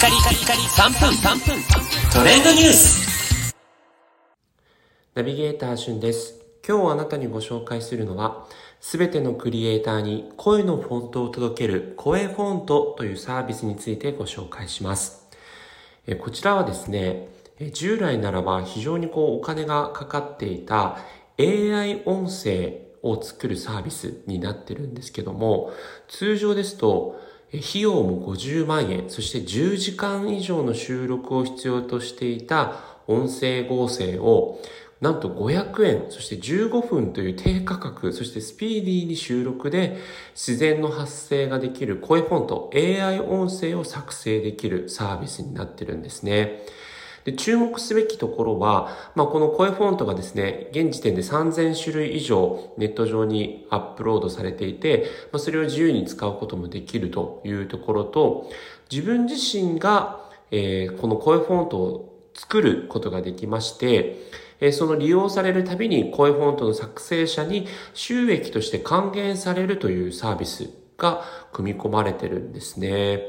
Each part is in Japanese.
カリカリカリ3分3分トレンドニュースナビゲーターしゅんです。今日あなたにご紹介するのは、すべてのクリエイターに声のフォントを届ける声フォントというサービスについてご紹介します。えこちらはですね、従来ならば非常にこうお金がかかっていた AI 音声を作るサービスになってるんですけども、通常ですと費用も50万円、そして10時間以上の収録を必要としていた音声合成をなんと500円、そして15分という低価格、そしてスピーディーに収録で自然の発生ができる声フォント、AI 音声を作成できるサービスになってるんですね。で注目すべきところは、まあ、この声フォントがですね、現時点で3000種類以上ネット上にアップロードされていて、まあ、それを自由に使うこともできるというところと、自分自身が、えー、この声フォントを作ることができまして、えその利用されるたびに声フォントの作成者に収益として還元されるというサービスが組み込まれてるんですね。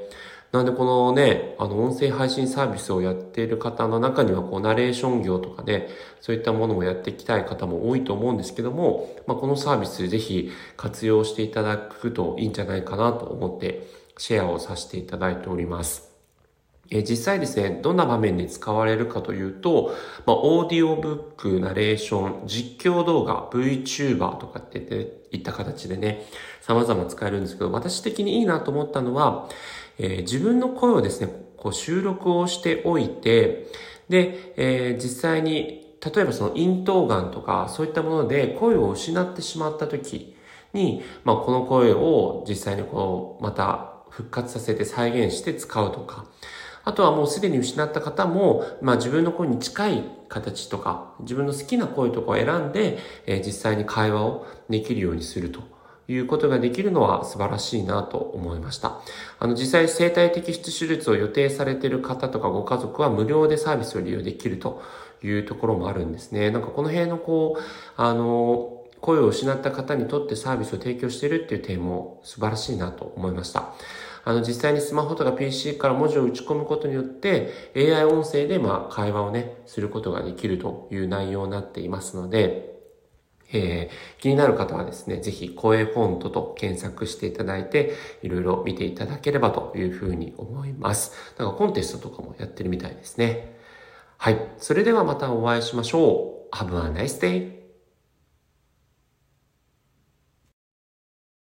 なんでこのね、あの音声配信サービスをやっている方の中にはこうナレーション業とかね、そういったものをやっていきたい方も多いと思うんですけども、まあ、このサービスぜひ活用していただくといいんじゃないかなと思ってシェアをさせていただいております。え実際ですね、どんな場面で使われるかというと、まあ、オーディオブック、ナレーション、実況動画、VTuber とかっていった形でね、様々使えるんですけど、私的にいいなと思ったのは、えー、自分の声をですね、こう収録をしておいて、で、えー、実際に、例えばその咽頭がんとか、そういったもので声を失ってしまった時に、まあ、この声を実際にこう、また復活させて再現して使うとか、あとはもうすでに失った方も、まあ自分の声に近い形とか、自分の好きな声とかを選んで、えー、実際に会話をできるようにすると。いうことができるのは素晴らしいなと思いました。あの、実際生体摘出手術を予定されている方とかご家族は無料でサービスを利用できるというところもあるんですね。なんかこの辺のこう、あの、声を失った方にとってサービスを提供しているっていう点も素晴らしいなと思いました。あの、実際にスマホとか PC から文字を打ち込むことによって、AI 音声でまあ会話をね、することができるという内容になっていますので、えー、気になる方はですね、ぜひ声フォントと検索していただいて、いろいろ見ていただければというふうに思います。なんかコンテストとかもやってるみたいですね。はい。それではまたお会いしましょう。Have a nice day!